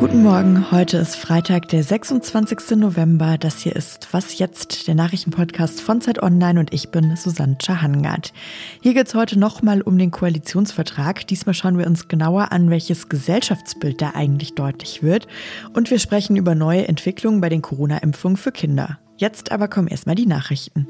Guten Morgen, heute ist Freitag, der 26. November. Das hier ist Was jetzt, der Nachrichtenpodcast von Zeit Online und ich bin Susanne Schahangard. Hier geht es heute nochmal um den Koalitionsvertrag. Diesmal schauen wir uns genauer an, welches Gesellschaftsbild da eigentlich deutlich wird. Und wir sprechen über neue Entwicklungen bei den Corona-Impfungen für Kinder. Jetzt aber kommen erstmal die Nachrichten.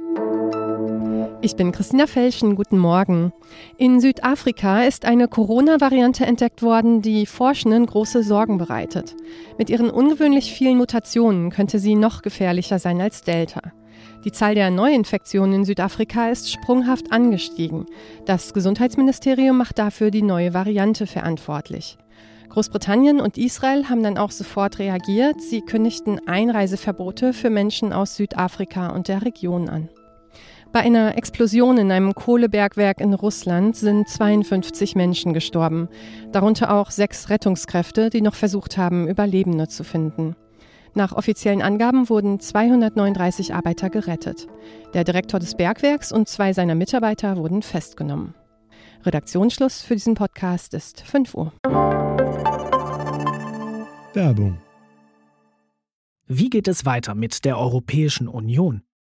Ich bin Christina Felschen, guten Morgen. In Südafrika ist eine Corona-Variante entdeckt worden, die Forschenden große Sorgen bereitet. Mit ihren ungewöhnlich vielen Mutationen könnte sie noch gefährlicher sein als Delta. Die Zahl der Neuinfektionen in Südafrika ist sprunghaft angestiegen. Das Gesundheitsministerium macht dafür die neue Variante verantwortlich. Großbritannien und Israel haben dann auch sofort reagiert. Sie kündigten Einreiseverbote für Menschen aus Südafrika und der Region an. Bei einer Explosion in einem Kohlebergwerk in Russland sind 52 Menschen gestorben, darunter auch sechs Rettungskräfte, die noch versucht haben, Überlebende zu finden. Nach offiziellen Angaben wurden 239 Arbeiter gerettet. Der Direktor des Bergwerks und zwei seiner Mitarbeiter wurden festgenommen. Redaktionsschluss für diesen Podcast ist 5 Uhr. Werbung. Wie geht es weiter mit der Europäischen Union?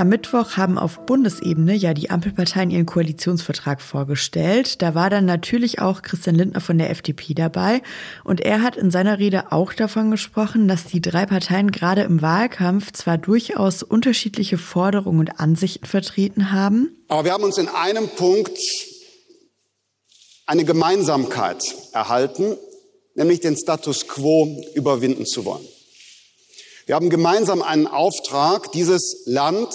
Am Mittwoch haben auf Bundesebene ja die Ampelparteien ihren Koalitionsvertrag vorgestellt. Da war dann natürlich auch Christian Lindner von der FDP dabei. Und er hat in seiner Rede auch davon gesprochen, dass die drei Parteien gerade im Wahlkampf zwar durchaus unterschiedliche Forderungen und Ansichten vertreten haben. Aber wir haben uns in einem Punkt eine Gemeinsamkeit erhalten, nämlich den Status quo überwinden zu wollen. Wir haben gemeinsam einen Auftrag, dieses Land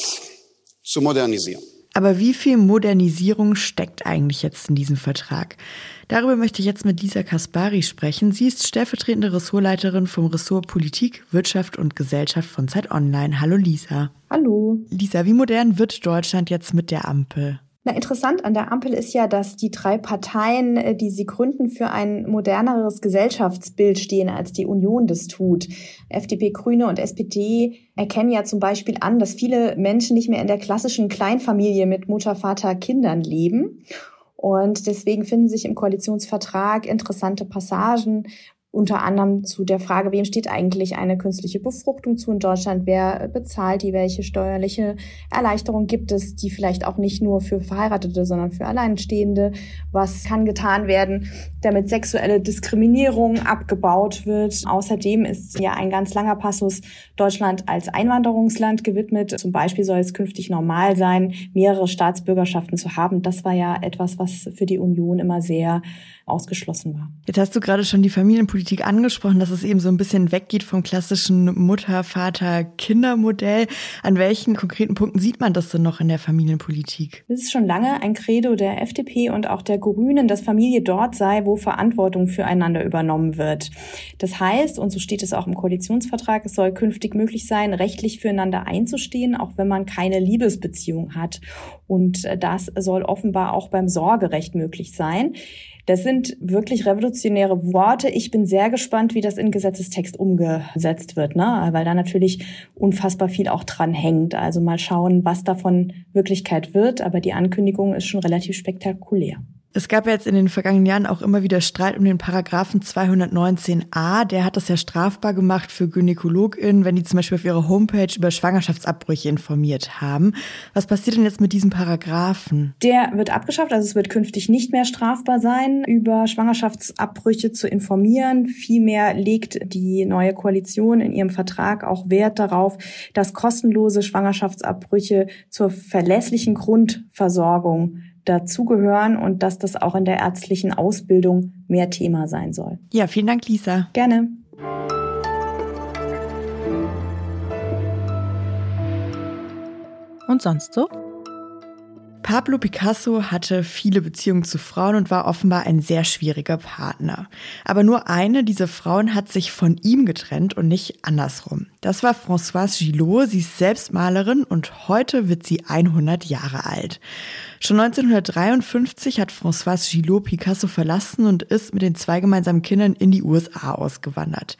zu modernisieren. Aber wie viel Modernisierung steckt eigentlich jetzt in diesem Vertrag? Darüber möchte ich jetzt mit Lisa Kaspari sprechen. Sie ist stellvertretende Ressortleiterin vom Ressort Politik, Wirtschaft und Gesellschaft von Zeit Online. Hallo Lisa. Hallo. Lisa, wie modern wird Deutschland jetzt mit der Ampel? Na, interessant an der Ampel ist ja, dass die drei Parteien, äh, die sie gründen, für ein moderneres Gesellschaftsbild stehen, als die Union das tut. FDP, Grüne und SPD erkennen ja zum Beispiel an, dass viele Menschen nicht mehr in der klassischen Kleinfamilie mit Mutter, Vater, Kindern leben. Und deswegen finden sich im Koalitionsvertrag interessante Passagen, unter anderem zu der Frage, wem steht eigentlich eine künstliche Befruchtung zu in Deutschland? Wer bezahlt die? Welche steuerliche Erleichterung gibt es, die vielleicht auch nicht nur für Verheiratete, sondern für Alleinstehende? Was kann getan werden, damit sexuelle Diskriminierung abgebaut wird? Außerdem ist ja ein ganz langer Passus Deutschland als Einwanderungsland gewidmet. Zum Beispiel soll es künftig normal sein, mehrere Staatsbürgerschaften zu haben. Das war ja etwas, was für die Union immer sehr ausgeschlossen war. Jetzt hast du gerade schon die Familienpolitik angesprochen, dass es eben so ein bisschen weggeht vom klassischen Mutter, Vater, Kindermodell. An welchen konkreten Punkten sieht man das denn noch in der Familienpolitik? Es ist schon lange ein Credo der FDP und auch der Grünen, dass Familie dort sei, wo Verantwortung füreinander übernommen wird. Das heißt, und so steht es auch im Koalitionsvertrag, es soll künftig möglich sein, rechtlich füreinander einzustehen, auch wenn man keine Liebesbeziehung hat. Und das soll offenbar auch beim Sorgerecht möglich sein. Das sind wirklich revolutionäre Worte. Ich bin sehr gespannt, wie das in Gesetzestext umgesetzt wird, ne? weil da natürlich unfassbar viel auch dran hängt. Also mal schauen, was davon Wirklichkeit wird. Aber die Ankündigung ist schon relativ spektakulär. Es gab ja jetzt in den vergangenen Jahren auch immer wieder Streit um den Paragraphen 219a. Der hat das ja strafbar gemacht für GynäkologInnen, wenn die zum Beispiel auf ihrer Homepage über Schwangerschaftsabbrüche informiert haben. Was passiert denn jetzt mit diesem Paragraphen? Der wird abgeschafft, also es wird künftig nicht mehr strafbar sein, über Schwangerschaftsabbrüche zu informieren. Vielmehr legt die neue Koalition in ihrem Vertrag auch Wert darauf, dass kostenlose Schwangerschaftsabbrüche zur verlässlichen Grundversorgung dazugehören und dass das auch in der ärztlichen Ausbildung mehr Thema sein soll. Ja, vielen Dank, Lisa. Gerne. Und sonst so? Pablo Picasso hatte viele Beziehungen zu Frauen und war offenbar ein sehr schwieriger Partner. Aber nur eine dieser Frauen hat sich von ihm getrennt und nicht andersrum. Das war Françoise Gillot. Sie ist selbst Malerin und heute wird sie 100 Jahre alt. Schon 1953 hat Françoise Gillot Picasso verlassen und ist mit den zwei gemeinsamen Kindern in die USA ausgewandert.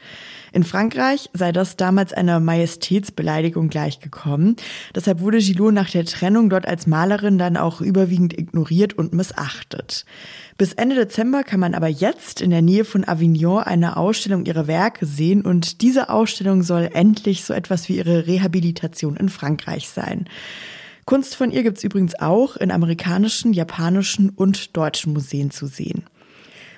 In Frankreich sei das damals einer Majestätsbeleidigung gleichgekommen. Deshalb wurde Gillot nach der Trennung dort als Malerin dann auch überwiegend ignoriert und missachtet. Bis Ende Dezember kann man aber jetzt in der Nähe von Avignon eine Ausstellung ihrer Werke sehen und diese Ausstellung soll endlich so etwas wie ihre Rehabilitation in Frankreich sein. Kunst von ihr gibt's übrigens auch in amerikanischen, japanischen und deutschen Museen zu sehen.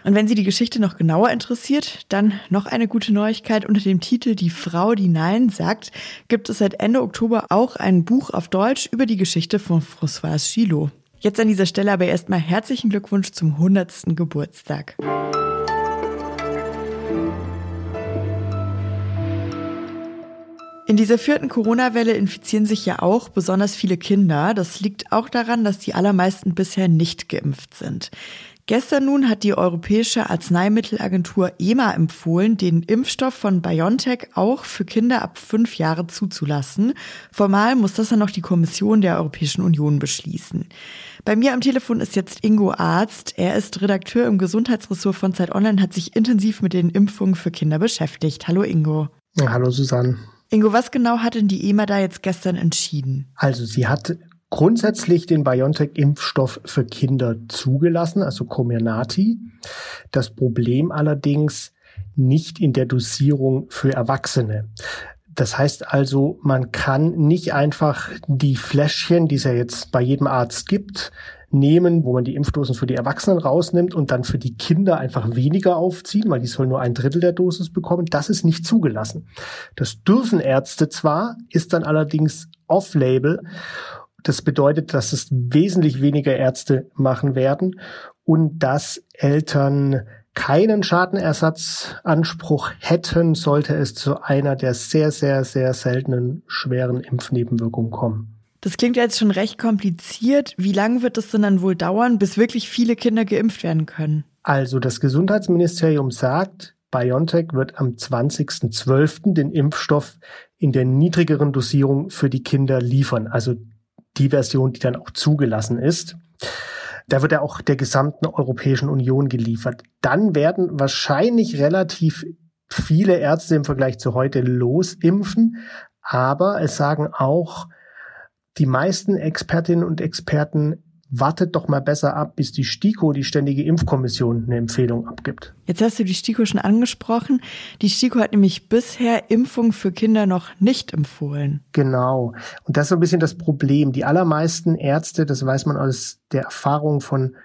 Und wenn Sie die Geschichte noch genauer interessiert, dann noch eine gute Neuigkeit. Unter dem Titel Die Frau, die Nein sagt, gibt es seit Ende Oktober auch ein Buch auf Deutsch über die Geschichte von Françoise Gillot. Jetzt an dieser Stelle aber erstmal herzlichen Glückwunsch zum 100. Geburtstag. In dieser vierten Corona-Welle infizieren sich ja auch besonders viele Kinder. Das liegt auch daran, dass die allermeisten bisher nicht geimpft sind. Gestern nun hat die Europäische Arzneimittelagentur EMA empfohlen, den Impfstoff von BioNTech auch für Kinder ab fünf Jahre zuzulassen. Formal muss das dann noch die Kommission der Europäischen Union beschließen. Bei mir am Telefon ist jetzt Ingo Arzt. Er ist Redakteur im Gesundheitsressort von Zeit Online, hat sich intensiv mit den Impfungen für Kinder beschäftigt. Hallo Ingo. Ja, hallo Susanne. Ingo, was genau hat denn die EMA da jetzt gestern entschieden? Also sie hat grundsätzlich den BioNTech-Impfstoff für Kinder zugelassen, also Comirnaty. Das Problem allerdings nicht in der Dosierung für Erwachsene. Das heißt also, man kann nicht einfach die Fläschchen, die es ja jetzt bei jedem Arzt gibt, nehmen, wo man die Impfdosen für die Erwachsenen rausnimmt und dann für die Kinder einfach weniger aufziehen, weil die sollen nur ein Drittel der Dosis bekommen. Das ist nicht zugelassen. Das dürfen Ärzte zwar, ist dann allerdings off-label das bedeutet, dass es wesentlich weniger Ärzte machen werden und dass Eltern keinen Schadenersatzanspruch hätten, sollte es zu einer der sehr, sehr, sehr seltenen schweren Impfnebenwirkungen kommen. Das klingt jetzt schon recht kompliziert. Wie lange wird es denn dann wohl dauern, bis wirklich viele Kinder geimpft werden können? Also das Gesundheitsministerium sagt, BioNTech wird am 20.12. den Impfstoff in der niedrigeren Dosierung für die Kinder liefern. Also die Version, die dann auch zugelassen ist. Da wird er auch der gesamten Europäischen Union geliefert. Dann werden wahrscheinlich relativ viele Ärzte im Vergleich zu heute losimpfen. Aber es sagen auch die meisten Expertinnen und Experten, wartet doch mal besser ab, bis die STIKO, die Ständige Impfkommission, eine Empfehlung abgibt. Jetzt hast du die STIKO schon angesprochen. Die STIKO hat nämlich bisher Impfungen für Kinder noch nicht empfohlen. Genau. Und das ist so ein bisschen das Problem. Die allermeisten Ärzte, das weiß man aus der Erfahrung von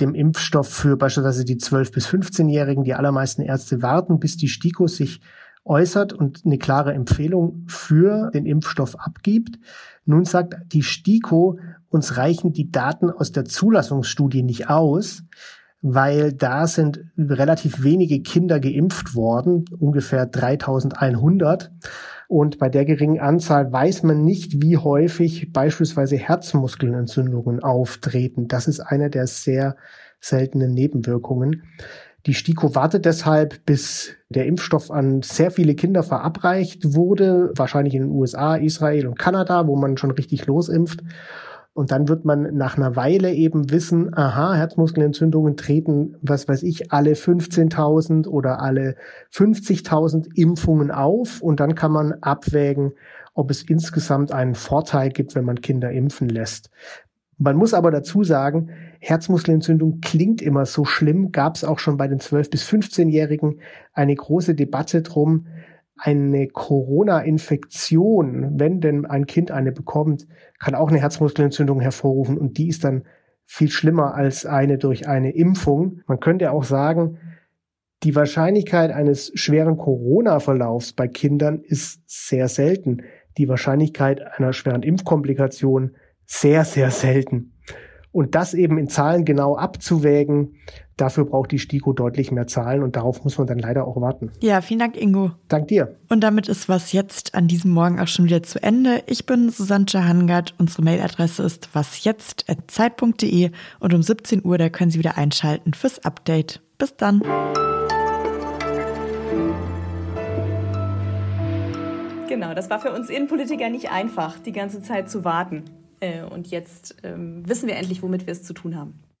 dem Impfstoff für beispielsweise die 12- bis 15-Jährigen, die allermeisten Ärzte warten, bis die STIKO sich äußert und eine klare Empfehlung für den Impfstoff abgibt. Nun sagt die STIKO, uns reichen die Daten aus der Zulassungsstudie nicht aus, weil da sind relativ wenige Kinder geimpft worden, ungefähr 3100. Und bei der geringen Anzahl weiß man nicht, wie häufig beispielsweise Herzmuskelentzündungen auftreten. Das ist eine der sehr seltenen Nebenwirkungen. Die STIKO wartet deshalb, bis der Impfstoff an sehr viele Kinder verabreicht wurde, wahrscheinlich in den USA, Israel und Kanada, wo man schon richtig losimpft. Und dann wird man nach einer Weile eben wissen, aha, Herzmuskelentzündungen treten, was weiß ich, alle 15.000 oder alle 50.000 Impfungen auf. Und dann kann man abwägen, ob es insgesamt einen Vorteil gibt, wenn man Kinder impfen lässt. Man muss aber dazu sagen, Herzmuskelentzündung klingt immer so schlimm, gab es auch schon bei den 12- bis 15-Jährigen eine große Debatte drum, eine Corona-Infektion, wenn denn ein Kind eine bekommt, kann auch eine Herzmuskelentzündung hervorrufen und die ist dann viel schlimmer als eine durch eine Impfung. Man könnte auch sagen, die Wahrscheinlichkeit eines schweren Corona-Verlaufs bei Kindern ist sehr selten. Die Wahrscheinlichkeit einer schweren Impfkomplikation sehr, sehr selten. Und das eben in Zahlen genau abzuwägen, dafür braucht die STIKO deutlich mehr Zahlen und darauf muss man dann leider auch warten. Ja, vielen Dank, Ingo. Dank dir. Und damit ist was jetzt an diesem Morgen auch schon wieder zu Ende. Ich bin Susanne Hangard. Unsere Mailadresse ist wasjetzt.zeit.de und um 17 Uhr, da können Sie wieder einschalten fürs Update. Bis dann. Genau, das war für uns Innenpolitiker nicht einfach, die ganze Zeit zu warten. Äh, und jetzt ähm, wissen wir endlich, womit wir es zu tun haben.